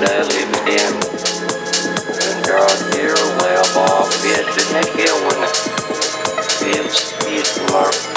that live within. And God here will all to make it one. It's His love.